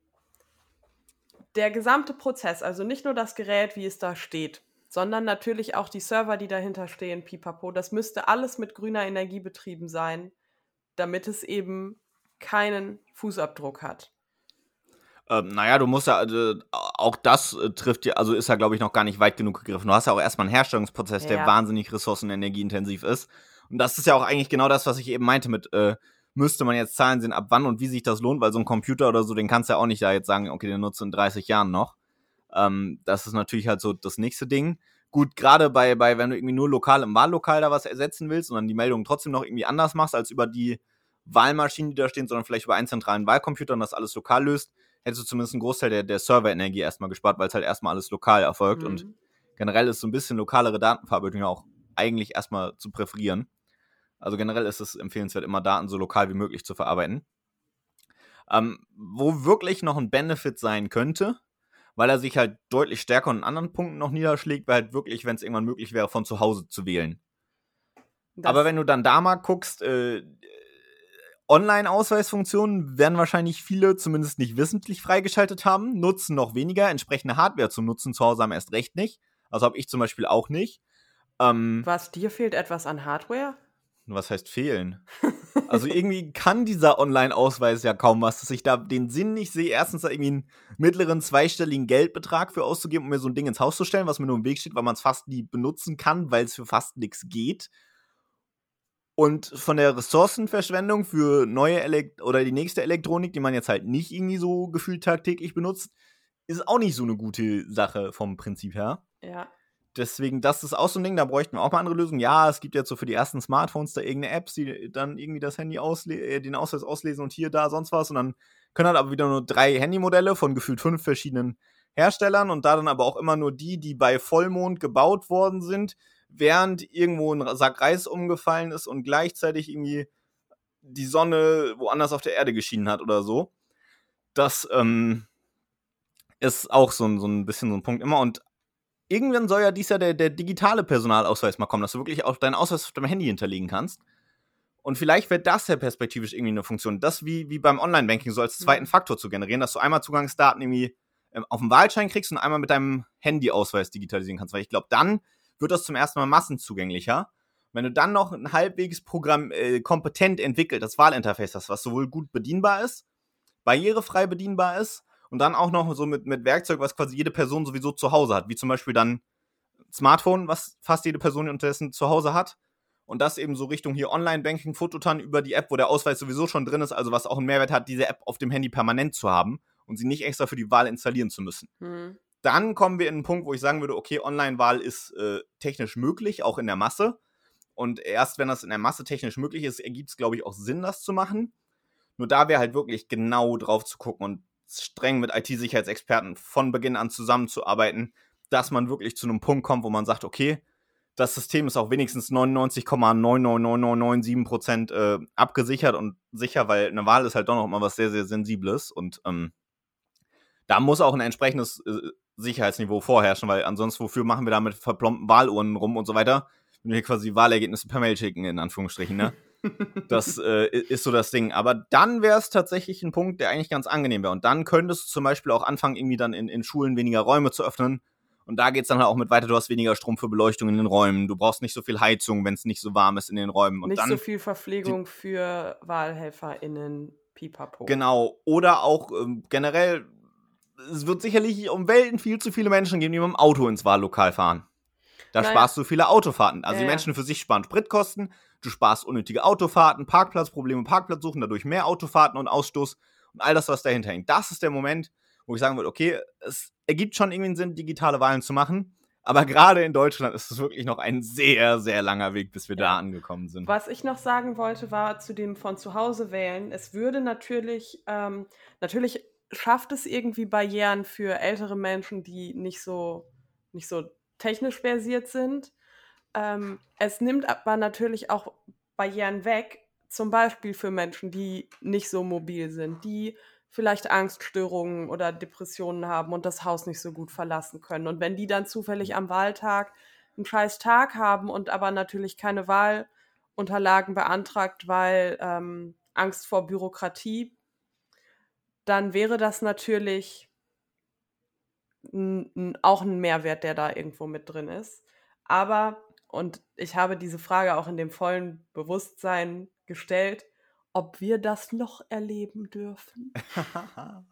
der gesamte Prozess, also nicht nur das Gerät, wie es da steht, sondern natürlich auch die Server, die dahinter stehen, pipapo, das müsste alles mit grüner Energie betrieben sein, damit es eben keinen Fußabdruck hat. Ähm, naja, du musst ja, also, auch das äh, trifft ja, also ist ja, glaube ich, noch gar nicht weit genug gegriffen. Du hast ja auch erstmal einen Herstellungsprozess, ja. der wahnsinnig ressourcen- und energieintensiv ist. Und das ist ja auch eigentlich genau das, was ich eben meinte mit, äh, müsste man jetzt Zahlen sehen, ab wann und wie sich das lohnt, weil so ein Computer oder so, den kannst du ja auch nicht da jetzt sagen, okay, den nutzt du in 30 Jahren noch. Ähm, das ist natürlich halt so das nächste Ding. Gut, gerade bei, bei, wenn du irgendwie nur lokal im Wahllokal da was ersetzen willst und dann die Meldung trotzdem noch irgendwie anders machst als über die Wahlmaschinen, die da stehen, sondern vielleicht über einen zentralen Wahlcomputer und das alles lokal löst, hättest du zumindest einen Großteil der, der Serverenergie erstmal gespart, weil es halt erstmal alles lokal erfolgt. Mhm. Und generell ist so ein bisschen lokalere Datenverarbeitung ja auch eigentlich erstmal zu präferieren. Also generell ist es empfehlenswert, immer Daten so lokal wie möglich zu verarbeiten. Ähm, wo wirklich noch ein Benefit sein könnte, weil er sich halt deutlich stärker in anderen Punkten noch niederschlägt, weil halt wirklich, wenn es irgendwann möglich wäre, von zu Hause zu wählen. Das Aber wenn du dann da mal guckst, äh, Online-Ausweisfunktionen werden wahrscheinlich viele zumindest nicht wissentlich freigeschaltet haben, nutzen noch weniger, entsprechende Hardware zum Nutzen zu Hause haben erst recht nicht. Also habe ich zum Beispiel auch nicht. Ähm, Was, dir fehlt etwas an Hardware? Was heißt fehlen? also irgendwie kann dieser Online-Ausweis ja kaum was, dass ich da den Sinn nicht sehe, erstens da irgendwie einen mittleren zweistelligen Geldbetrag für auszugeben, um mir so ein Ding ins Haus zu stellen, was mir nur im Weg steht, weil man es fast nie benutzen kann, weil es für fast nichts geht. Und von der Ressourcenverschwendung für neue Elekt oder die nächste Elektronik, die man jetzt halt nicht irgendwie so gefühlt tagtäglich benutzt, ist auch nicht so eine gute Sache vom Prinzip her. Ja. Deswegen, das ist auch so ein Ding, da bräuchten wir auch mal andere Lösungen. Ja, es gibt jetzt so für die ersten Smartphones da irgendeine Apps, die dann irgendwie das Handy ausle äh, den Ausweis auslesen und hier, da, sonst was. Und dann können halt aber wieder nur drei Handymodelle von gefühlt fünf verschiedenen Herstellern und da dann aber auch immer nur die, die bei Vollmond gebaut worden sind während irgendwo ein Sack Reis umgefallen ist und gleichzeitig irgendwie die Sonne woanders auf der Erde geschienen hat oder so. Das ähm, ist auch so, ein, so ein bisschen so ein Punkt immer. Und irgendwann soll ja dies Jahr der, der digitale Personalausweis mal kommen, dass du wirklich auch deinen Ausweis auf deinem Handy hinterlegen kannst. Und vielleicht wird das ja perspektivisch irgendwie eine Funktion. Das wie, wie beim Online-Banking so als zweiten Faktor zu generieren, dass du einmal Zugangsdaten irgendwie ähm, auf dem Wahlschein kriegst und einmal mit deinem Handy-Ausweis digitalisieren kannst. Weil ich glaube, dann wird das zum ersten Mal massenzugänglicher. Wenn du dann noch ein halbwegs Programm äh, kompetent entwickeltes Wahlinterface hast, was sowohl gut bedienbar ist, barrierefrei bedienbar ist und dann auch noch so mit, mit Werkzeug, was quasi jede Person sowieso zu Hause hat, wie zum Beispiel dann Smartphone, was fast jede Person unterdessen zu Hause hat. Und das eben so Richtung hier Online-Banking, Fototan über die App, wo der Ausweis sowieso schon drin ist, also was auch einen Mehrwert hat, diese App auf dem Handy permanent zu haben und sie nicht extra für die Wahl installieren zu müssen. Mhm dann kommen wir in einen Punkt, wo ich sagen würde, okay, Online-Wahl ist äh, technisch möglich, auch in der Masse. Und erst wenn das in der Masse technisch möglich ist, ergibt es, glaube ich, auch Sinn, das zu machen. Nur da wäre halt wirklich genau drauf zu gucken und streng mit IT-Sicherheitsexperten von Beginn an zusammenzuarbeiten, dass man wirklich zu einem Punkt kommt, wo man sagt, okay, das System ist auch wenigstens 99,99997% äh, abgesichert und sicher, weil eine Wahl ist halt doch noch mal was sehr, sehr Sensibles und ähm, da muss auch ein entsprechendes äh, Sicherheitsniveau vorherrschen, weil ansonsten, wofür machen wir da mit verplombten Wahluhren rum und so weiter? Wenn wir quasi Wahlergebnisse per Mail schicken, in Anführungsstrichen, ne? das äh, ist so das Ding. Aber dann wäre es tatsächlich ein Punkt, der eigentlich ganz angenehm wäre. Und dann könntest du zum Beispiel auch anfangen, irgendwie dann in, in Schulen weniger Räume zu öffnen. Und da geht es dann halt auch mit weiter, du hast weniger Strom für Beleuchtung in den Räumen, du brauchst nicht so viel Heizung, wenn es nicht so warm ist in den Räumen. Und nicht dann, so viel Verpflegung für WahlhelferInnen, pipapo. Genau. Oder auch ähm, generell es wird sicherlich um Welten viel zu viele Menschen geben, die mit dem Auto ins Wahllokal fahren. Da naja. sparst du viele Autofahrten. Also äh. die Menschen für sich sparen Spritkosten, du sparst unnötige Autofahrten, Parkplatzprobleme, Parkplatz suchen, dadurch mehr Autofahrten und Ausstoß und all das, was dahinter hängt. Das ist der Moment, wo ich sagen würde, okay, es ergibt schon irgendwie einen Sinn, digitale Wahlen zu machen. Aber gerade in Deutschland ist es wirklich noch ein sehr, sehr langer Weg, bis wir ja. da angekommen sind. Was ich noch sagen wollte, war zu dem von zu Hause wählen. Es würde natürlich, ähm, natürlich schafft es irgendwie Barrieren für ältere Menschen, die nicht so, nicht so technisch versiert sind. Ähm, es nimmt aber natürlich auch Barrieren weg, zum Beispiel für Menschen, die nicht so mobil sind, die vielleicht Angststörungen oder Depressionen haben und das Haus nicht so gut verlassen können. Und wenn die dann zufällig am Wahltag einen scheiß Tag haben und aber natürlich keine Wahlunterlagen beantragt, weil ähm, Angst vor Bürokratie, dann wäre das natürlich auch ein Mehrwert, der da irgendwo mit drin ist. Aber, und ich habe diese Frage auch in dem vollen Bewusstsein gestellt, ob wir das noch erleben dürfen.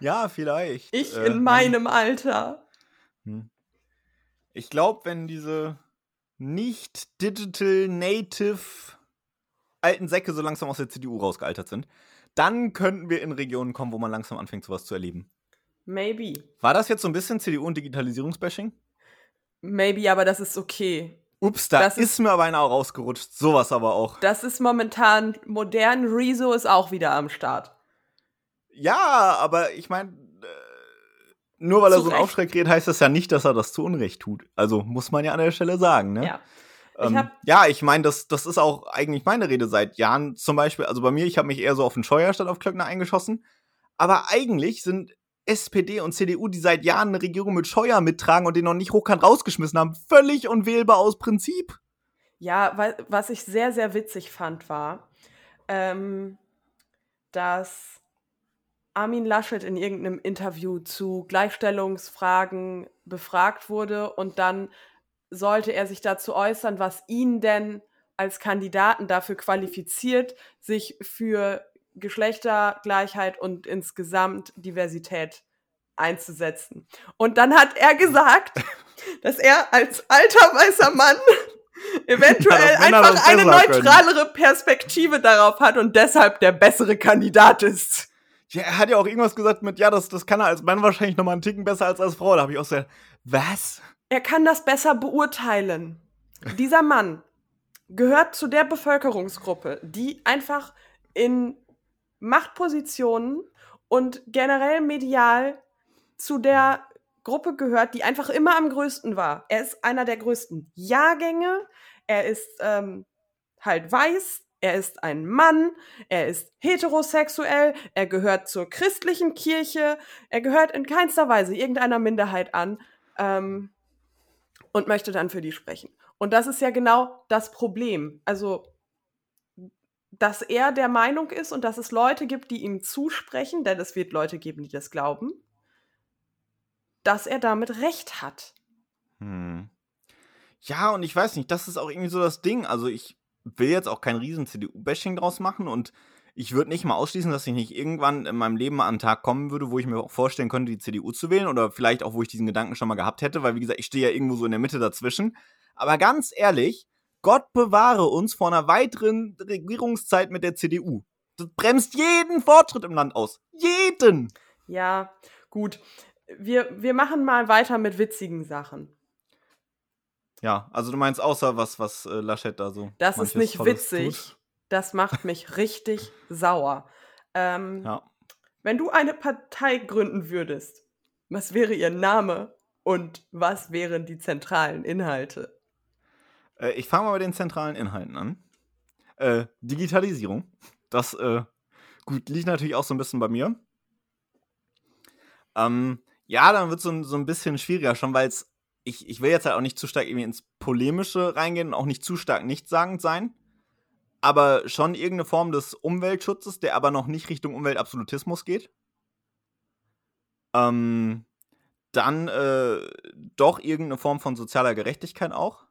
ja, vielleicht. Ich äh, in meinem Alter. Hm. Ich glaube, wenn diese nicht digital native alten Säcke so langsam aus der CDU rausgealtert sind, dann könnten wir in Regionen kommen, wo man langsam anfängt, sowas zu erleben. Maybe. War das jetzt so ein bisschen CDU und Digitalisierungsbashing? Maybe, aber das ist okay. Ups, da Das ist, ist- mir aber einer rausgerutscht. Sowas aber auch. Das ist momentan modern. Rezo ist auch wieder am Start. Ja, aber ich meine, äh, nur weil er Zu so einen. Aufschreck redet, heißt das ja nicht, dass er das zu Unrecht tut. Also muss man ja an der Stelle sagen, ne? Ja. Ich Ähm, ja, ich meine, das, das ist auch eigentlich meine Rede seit Jahren. Zum Beispiel, also bei mir, ich habe mich eher so auf den Scheuer statt auf Klöckner eingeschossen. Aber eigentlich sind SPD und CDU, die seit Jahren eine Regierung mit Scheuer mittragen und den noch nicht hochkant rausgeschmissen haben, völlig unwählbar aus Prinzip. Ja, was ich sehr, sehr witzig fand, war, ähm, dass Armin Laschet in irgendeinem Interview zu Gleichstellungsfragen befragt wurde und dann sollte er sich dazu äußern, was ihn denn als Kandidaten dafür qualifiziert, sich für Geschlechtergleichheit und insgesamt Diversität einzusetzen. Und dann hat er gesagt, dass er als alter weißer Mann eventuell einfach eine besser können. neutralere Perspektive darauf hat und deshalb der bessere Kandidat ist. Ja, er hat ja auch irgendwas gesagt mit, ja, das, das kann er als Mann wahrscheinlich noch mal einen Ticken besser als als Frau. Da habe ich auch gesagt, was? Er kann das besser beurteilen. Dieser Mann gehört zu der Bevölkerungsgruppe, die einfach in Machtpositionen und generell medial zu der Gruppe gehört, die einfach immer am größten war. Er ist einer der größten Jahrgänge. Er ist ähm, halt weiß. Er ist ein Mann. Er ist heterosexuell. Er gehört zur christlichen Kirche. Er gehört in keinster Weise irgendeiner Minderheit an. Ähm, und möchte dann für die sprechen. Und das ist ja genau das Problem. Also, dass er der Meinung ist und dass es Leute gibt, die ihm zusprechen, denn es wird Leute geben, die das glauben, dass er damit recht hat. Hm. Ja, und ich weiß nicht, das ist auch irgendwie so das Ding. Also ich will jetzt auch kein riesen CDU-Bashing draus machen und ich würde nicht mal ausschließen, dass ich nicht irgendwann in meinem Leben mal an einen Tag kommen würde, wo ich mir auch vorstellen könnte, die CDU zu wählen oder vielleicht auch, wo ich diesen Gedanken schon mal gehabt hätte, weil wie gesagt, ich stehe ja irgendwo so in der Mitte dazwischen. Aber ganz ehrlich, Gott bewahre uns vor einer weiteren Regierungszeit mit der CDU. Das bremst jeden Fortschritt im Land aus. Jeden! Ja, gut. Wir, wir machen mal weiter mit witzigen Sachen. Ja, also du meinst außer was, was äh, Laschet da so. Das ist nicht witzig. tut. Das macht mich richtig sauer. Ähm, Ja. Wenn du eine Partei gründen würdest, was wäre ihr Name und was wären die zentralen Inhalte? Äh, ich fange mal bei den zentralen Inhalten an. Äh, Digitalisierung. Das, äh, gut, liegt natürlich auch so ein bisschen bei mir. Ähm, ja, dann wird es so, ein- so ein bisschen schwieriger schon, weil es, ich, ich will jetzt halt auch nicht zu stark irgendwie ins Polemische reingehen und auch nicht zu stark nichtssagend sein. Aber schon irgendeine Form des Umweltschutzes, der aber noch nicht Richtung Umweltabsolutismus geht. Ähm, dann äh, doch irgendeine Form von sozialer Gerechtigkeit auch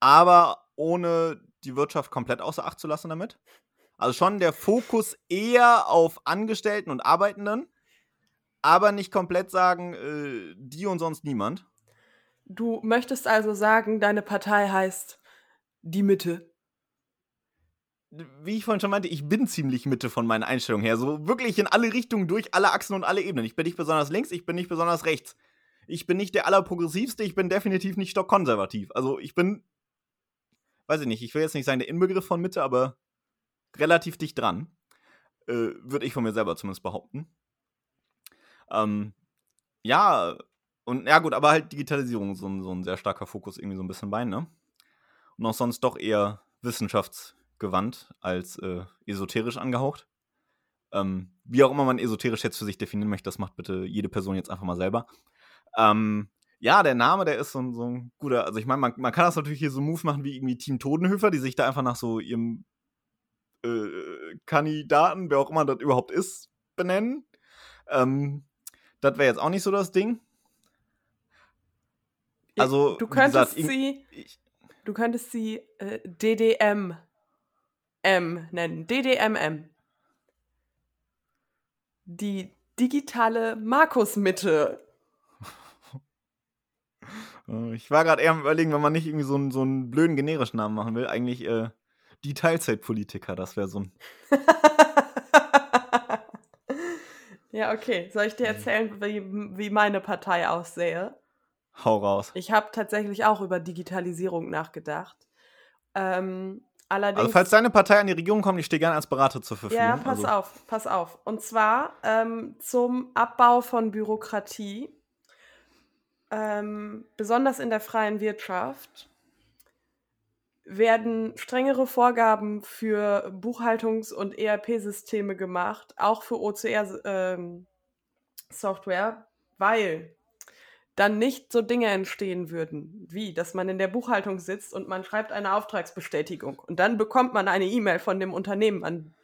aber ohne die Wirtschaft komplett außer Acht zu lassen damit. Also schon der Fokus eher auf Angestellten und Arbeitenden, aber nicht komplett sagen, äh, die und sonst niemand. Du möchtest also sagen, deine Partei heißt die Mitte. Wie ich vorhin schon meinte, ich bin ziemlich Mitte von meinen Einstellungen her. So wirklich in alle Richtungen durch, alle Achsen und alle Ebenen. Ich bin nicht besonders links, ich bin nicht besonders rechts. Ich bin nicht der allerprogressivste, ich bin definitiv nicht stockkonservativ. Also ich bin, weiß ich nicht, ich will jetzt nicht sagen der Inbegriff von Mitte, aber relativ dicht dran. Äh, Würde ich von mir selber zumindest behaupten. Ähm, ja, und ja gut, aber halt Digitalisierung so ein, so ein sehr starker Fokus irgendwie so ein bisschen bei, ne? Und auch sonst doch eher wissenschaftsgewandt als äh, esoterisch angehaucht. Ähm, wie auch immer man esoterisch jetzt für sich definieren möchte, das macht bitte jede Person jetzt einfach mal selber. Ähm, ja, der Name, der ist so, ein- so ein guter, also ich meine, man, man kann das natürlich hier so Moves machen wie irgendwie Team Todenhöfer, die sich da einfach nach so ihrem äh, Kandidaten, wer auch immer das überhaupt ist, benennen. Ähm, das wäre jetzt auch nicht so das Ding. Also, du gesagt, könntest irg- sie, Ich, du könntest sie äh, DDM M nennen. DDMM. Die digitale Markus-Mitte. äh, ich war gerade eher am überlegen, wenn man nicht irgendwie so einen, so einen blöden generischen Namen machen will, eigentlich äh, die Teilzeitpolitiker, das wäre so ein. ja, okay. Soll ich dir erzählen, wie, wie meine Partei aussähe? Hau raus. Ich habe tatsächlich auch über Digitalisierung nachgedacht. Ähm, allerdings. Also, falls deine Partei an die Regierung kommt, ich stehe gerne als Berater zur Verfügung. Ja, pass also. auf, pass auf. Und zwar ähm, zum Abbau von Bürokratie, ähm, besonders in der freien Wirtschaft, werden strengere Vorgaben für Buchhaltungs- und ERP-Systeme gemacht, auch für OCR-Software, ähm, weil dann nicht so Dinge entstehen würden, wie dass man in der Buchhaltung sitzt und man schreibt eine Auftragsbestätigung und dann bekommt man eine E-Mail von dem Unternehmen, an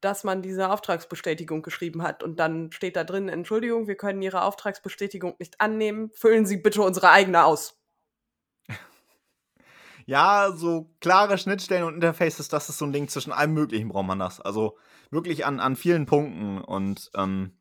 das man diese Auftragsbestätigung geschrieben hat und dann steht da drin, Entschuldigung, wir können Ihre Auftragsbestätigung nicht annehmen, füllen Sie bitte unsere eigene aus. Ja, so klare Schnittstellen und Interfaces, das ist so ein Ding, zwischen allem Möglichen braucht man das. Also wirklich an, an vielen Punkten und ähm,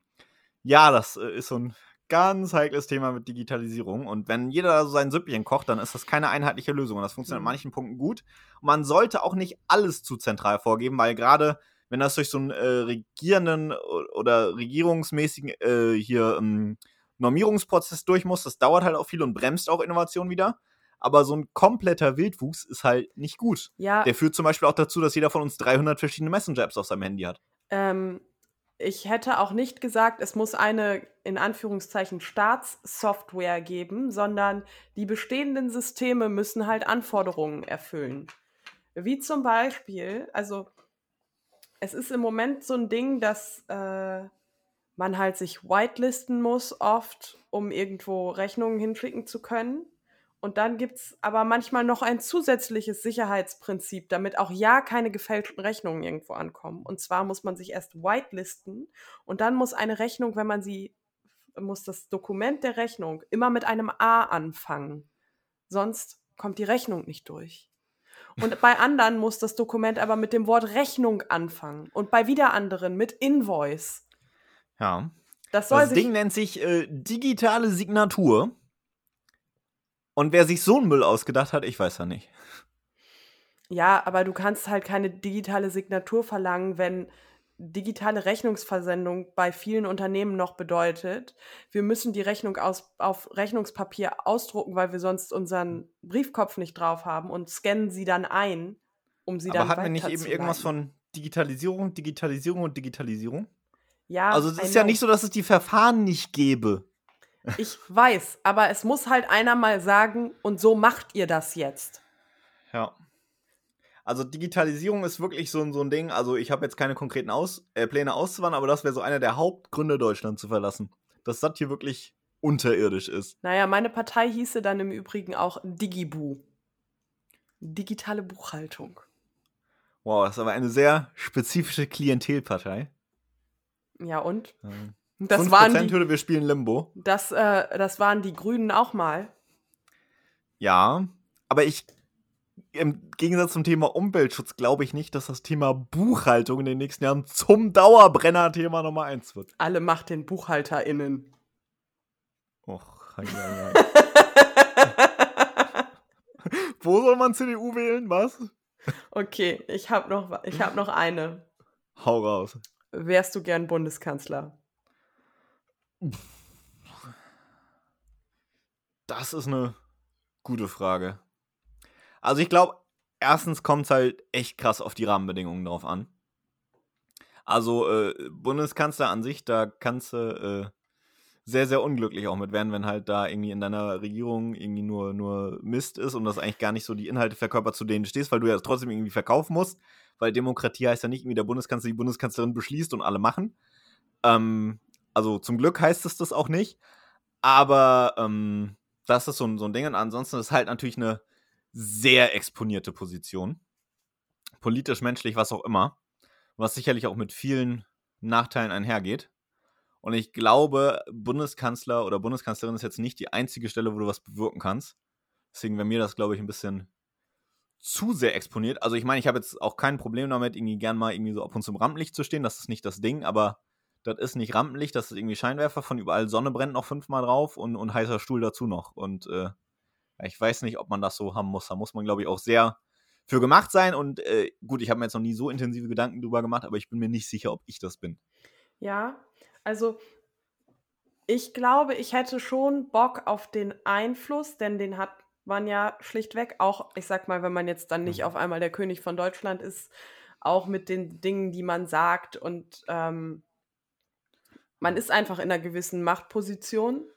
ja, das äh, ist so ein ganz heikles Thema mit Digitalisierung. Und wenn jeder so sein Süppchen kocht, dann ist das keine einheitliche Lösung. Und das funktioniert mhm. an manchen Punkten gut. Und man sollte auch nicht alles zu zentral vorgeben, weil gerade wenn das durch so einen äh, regierenden oder regierungsmäßigen äh, hier ähm, Normierungsprozess durch muss, das dauert halt auch viel und bremst auch Innovation wieder. Aber so ein kompletter Wildwuchs ist halt nicht gut. Ja. Der führt zum Beispiel auch dazu, dass jeder von uns 300 verschiedene Messenger-Apps auf seinem Handy hat. Ähm, ich hätte auch nicht gesagt, es muss eine in Anführungszeichen Staatssoftware geben, sondern die bestehenden Systeme müssen halt Anforderungen erfüllen. Wie zum Beispiel, also es ist im Moment so ein Ding, dass äh, man halt sich whitelisten muss oft, um irgendwo Rechnungen hinschicken zu können. Und dann gibt es aber manchmal noch ein zusätzliches Sicherheitsprinzip, damit auch ja keine gefälschten Rechnungen irgendwo ankommen. Und zwar muss man sich erst whitelisten und dann muss eine Rechnung, wenn man sie, muss das Dokument der Rechnung immer mit einem A anfangen. Sonst kommt die Rechnung nicht durch. Und bei anderen muss das Dokument aber mit dem Wort Rechnung anfangen und bei wieder anderen mit Invoice. Ja. Das, das Ding nennt sich äh, digitale Signatur. Und wer sich so einen Müll ausgedacht hat, ich weiß ja nicht. Ja, aber du kannst halt keine digitale Signatur verlangen, wenn digitale Rechnungsversendung bei vielen Unternehmen noch bedeutet, wir müssen die Rechnung aus, auf Rechnungspapier ausdrucken, weil wir sonst unseren Briefkopf nicht drauf haben und scannen sie dann ein, um sie aber dann Aber hatten wir nicht eben irgendwas von Digitalisierung, Digitalisierung und Digitalisierung? Ja. Also es ist ja nicht so, dass es die Verfahren nicht gäbe. Ich weiß, aber es muss halt einer mal sagen, und so macht ihr das jetzt. Ja. Also Digitalisierung ist wirklich so, so ein Ding. Also ich habe jetzt keine konkreten Aus äh, Pläne auszuwandern, aber das wäre so einer der Hauptgründe, Deutschland zu verlassen. Dass das hier wirklich unterirdisch ist. Naja, meine Partei hieße dann im Übrigen auch Digibu. Digitale Buchhaltung. Wow, das ist aber eine sehr spezifische Klientelpartei. Ja, und? Ähm. Das 5% waren die, Hürde, wir spielen Limbo. Das, äh, das waren die Grünen auch mal. Ja, aber ich, im Gegensatz zum Thema Umweltschutz, glaube ich nicht, dass das Thema Buchhaltung in den nächsten Jahren zum Dauerbrenner-Thema Nummer 1 wird. Alle Macht den BuchhalterInnen. Och, hei, hei, hei. Wo soll man CDU wählen? Was? Okay, ich habe noch, hab noch eine. Hau raus. Wärst du gern Bundeskanzler? Das ist eine gute Frage. Also ich glaube, erstens kommt es halt echt krass auf die Rahmenbedingungen drauf an. Also äh, Bundeskanzler an sich, da kannst du äh, sehr, sehr unglücklich auch mit werden, wenn halt da irgendwie in deiner Regierung irgendwie nur, nur Mist ist und das eigentlich gar nicht so die Inhalte verkörpert, zu denen du stehst, weil du ja trotzdem irgendwie verkaufen musst. Weil Demokratie heißt ja nicht irgendwie der Bundeskanzler die Bundeskanzlerin beschließt und alle machen. Ähm, also zum Glück heißt es das auch nicht. Aber ähm, das ist so ein, so ein Ding. Und ansonsten ist halt natürlich eine sehr exponierte Position. Politisch, menschlich, was auch immer. Was sicherlich auch mit vielen Nachteilen einhergeht. Und ich glaube, Bundeskanzler oder Bundeskanzlerin ist jetzt nicht die einzige Stelle, wo du was bewirken kannst. Deswegen wäre mir das, glaube ich, ein bisschen zu sehr exponiert. Also ich meine, ich habe jetzt auch kein Problem damit, irgendwie gern mal irgendwie so ab und zu im Rampenlicht zu stehen. Das ist nicht das Ding, aber das ist nicht Rampenlicht, das ist irgendwie Scheinwerfer, von überall Sonne brennt noch fünfmal drauf und, und heißer Stuhl dazu noch. Und äh, ich weiß nicht, ob man das so haben muss. Da muss man, glaube ich, auch sehr für gemacht sein. Und äh, gut, ich habe mir jetzt noch nie so intensive Gedanken drüber gemacht, aber ich bin mir nicht sicher, ob ich das bin. Ja, also Ich glaube, ich hätte schon Bock auf den Einfluss, denn den hat man ja schlichtweg auch, ich sag mal, wenn man jetzt dann nicht Mhm. auf einmal der König von Deutschland ist, auch mit den Dingen, die man sagt und ähm, man ist einfach in einer gewissen Machtposition.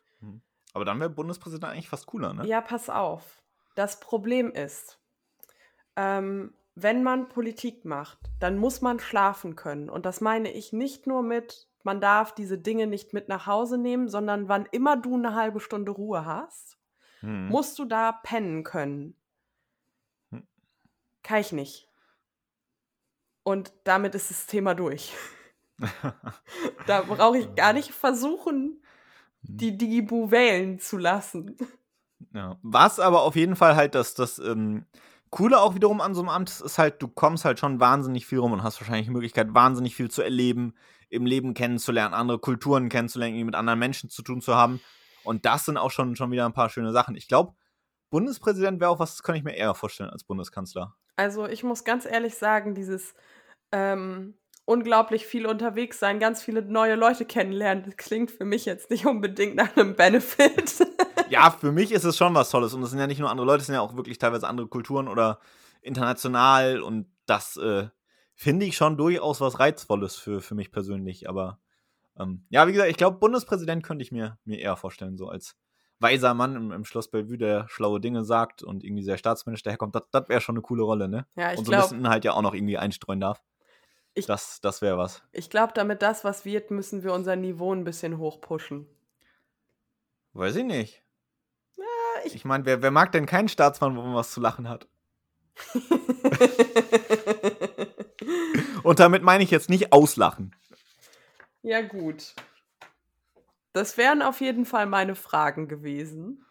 Aber dann wäre Bundespräsident eigentlich fast cooler, ne? Ja, pass auf. Das Problem ist, ähm, wenn man Politik macht, dann muss man schlafen können. Und das meine ich nicht nur mit, man darf diese Dinge nicht mit nach Hause nehmen, sondern wann immer du eine halbe Stunde Ruhe hast, Hm. musst du da pennen können. Hm. Kann ich nicht. Und damit ist das Thema durch. Da brauche ich gar nicht versuchen, die Digibu wählen zu lassen. Ja. Was aber auf jeden Fall halt das, das ähm, Coole auch wiederum an so einem Amt ist, ist halt, du kommst halt schon wahnsinnig viel rum und hast wahrscheinlich die Möglichkeit, wahnsinnig viel zu erleben, im Leben kennenzulernen, andere Kulturen kennenzulernen, mit anderen Menschen zu tun zu haben. Und das sind auch schon, schon wieder ein paar schöne Sachen. Ich glaube, Bundespräsident wäre auch was, das kann ich mir eher vorstellen als Bundeskanzler. Also ich muss ganz ehrlich sagen, dieses ähm, unglaublich viel unterwegs sein, ganz viele neue Leute kennenlernen, das klingt für mich jetzt nicht unbedingt nach einem Benefit. Ja, für mich ist es schon was Tolles. Und es sind ja nicht nur andere Leute, es sind ja auch wirklich teilweise andere Kulturen oder international. Und das äh, finde ich schon durchaus was Reizvolles für, für mich persönlich. Aber ähm, ja, wie gesagt, ich glaube, Bundespräsident könnte ich mir, mir eher vorstellen, so als weiser Mann im, im Schloss Bellevue, der schlaue Dinge sagt und irgendwie sehr staatsmännisch daherkommt. Das, das wäre schon eine coole Rolle, ne? ja, ich und so ein bisschen Inhalt ja auch noch irgendwie einstreuen darf. Ich- das das wäre was. ich glaub, damit das was wird, müssen wir unser Niveau ein bisschen hochpushen. Weiß ich nicht. ich- Ich meine, wer, wer mag denn keinen Staatsmann, wo man was zu lachen hat? Und damit meine ich jetzt nicht auslachen. ja, gut. Das wären auf jeden Fall meine Fragen gewesen.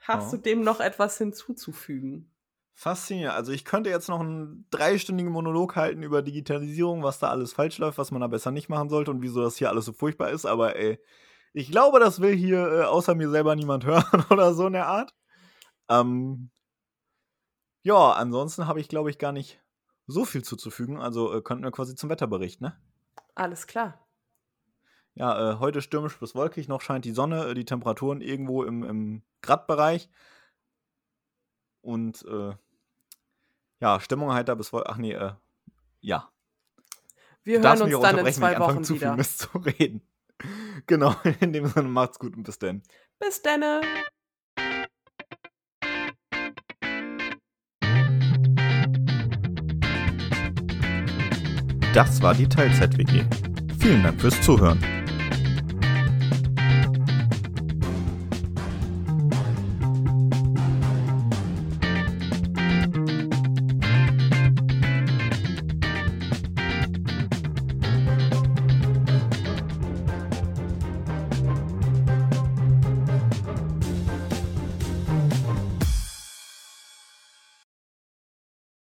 Hast Ja. du dem noch etwas hinzuzufügen? Faszinierend. Also ich könnte jetzt noch einen dreistündigen Monolog halten über Digitalisierung, was da alles falsch läuft, was man da besser nicht machen sollte und wieso das hier alles so furchtbar ist. Aber ey, ich glaube, das will hier äh, außer mir selber niemand hören oder so in der Art. Ähm, ja, ansonsten habe ich, glaube ich, gar nicht so viel zuzufügen. Also äh, könnten wir quasi zum Wetterbericht, ne? Alles klar. Ja, äh, heute stürmisch bis wolkig, noch scheint die Sonne, äh, die Temperaturen irgendwo im, im Gradbereich. Und äh, ja, Stimmung heiter bis wolkig. Ach nee, äh, ja. Wir Du hören uns dann in zwei Wochen zu viel wieder. Mist zu reden. genau, in dem Sinne macht's gut und bis dann. Bis denne. Das war die Teilzeit-WG. Vielen Dank fürs Zuhören.